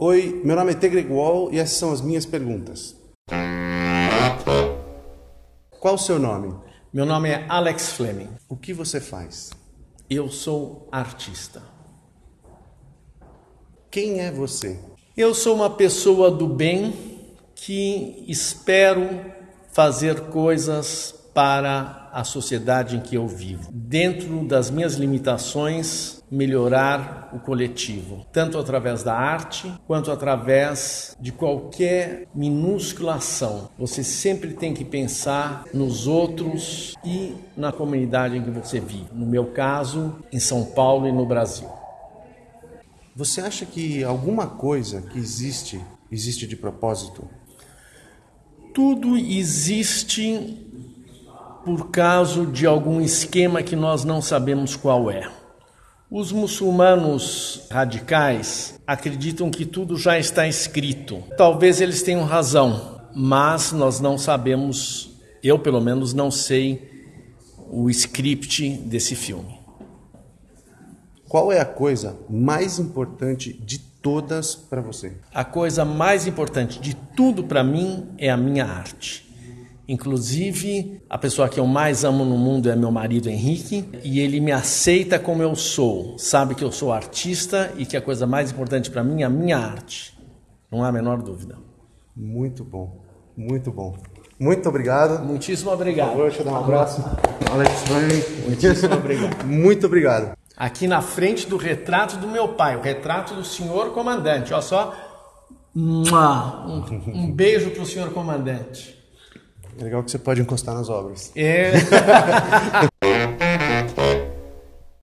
Oi, meu nome é Tegre Wall e essas são as minhas perguntas. Qual o seu nome? Meu nome é Alex Fleming. O que você faz? Eu sou artista. Quem é você? Eu sou uma pessoa do bem que espero fazer coisas para a sociedade em que eu vivo. Dentro das minhas limitações, melhorar o coletivo, tanto através da arte quanto através de qualquer minúscula ação. Você sempre tem que pensar nos outros e na comunidade em que você vive. No meu caso, em São Paulo e no Brasil. Você acha que alguma coisa que existe existe de propósito? Tudo existe por causa de algum esquema que nós não sabemos qual é. Os muçulmanos radicais acreditam que tudo já está escrito. Talvez eles tenham razão, mas nós não sabemos, eu pelo menos não sei o script desse filme. Qual é a coisa mais importante de todas para você? A coisa mais importante de tudo para mim é a minha arte. Inclusive, a pessoa que eu mais amo no mundo é meu marido Henrique, e ele me aceita como eu sou. Sabe que eu sou artista e que a coisa mais importante para mim é a minha arte. Não há a menor dúvida. Muito bom, muito bom. Muito obrigado. Muitíssimo obrigado. Por favor, deixa eu dar um abraço. Alex Muitíssimo obrigado. Muito obrigado. Aqui na frente do retrato do meu pai, o retrato do senhor comandante. Olha só. Um, um beijo para o senhor comandante. É legal que você pode encostar nas obras. É.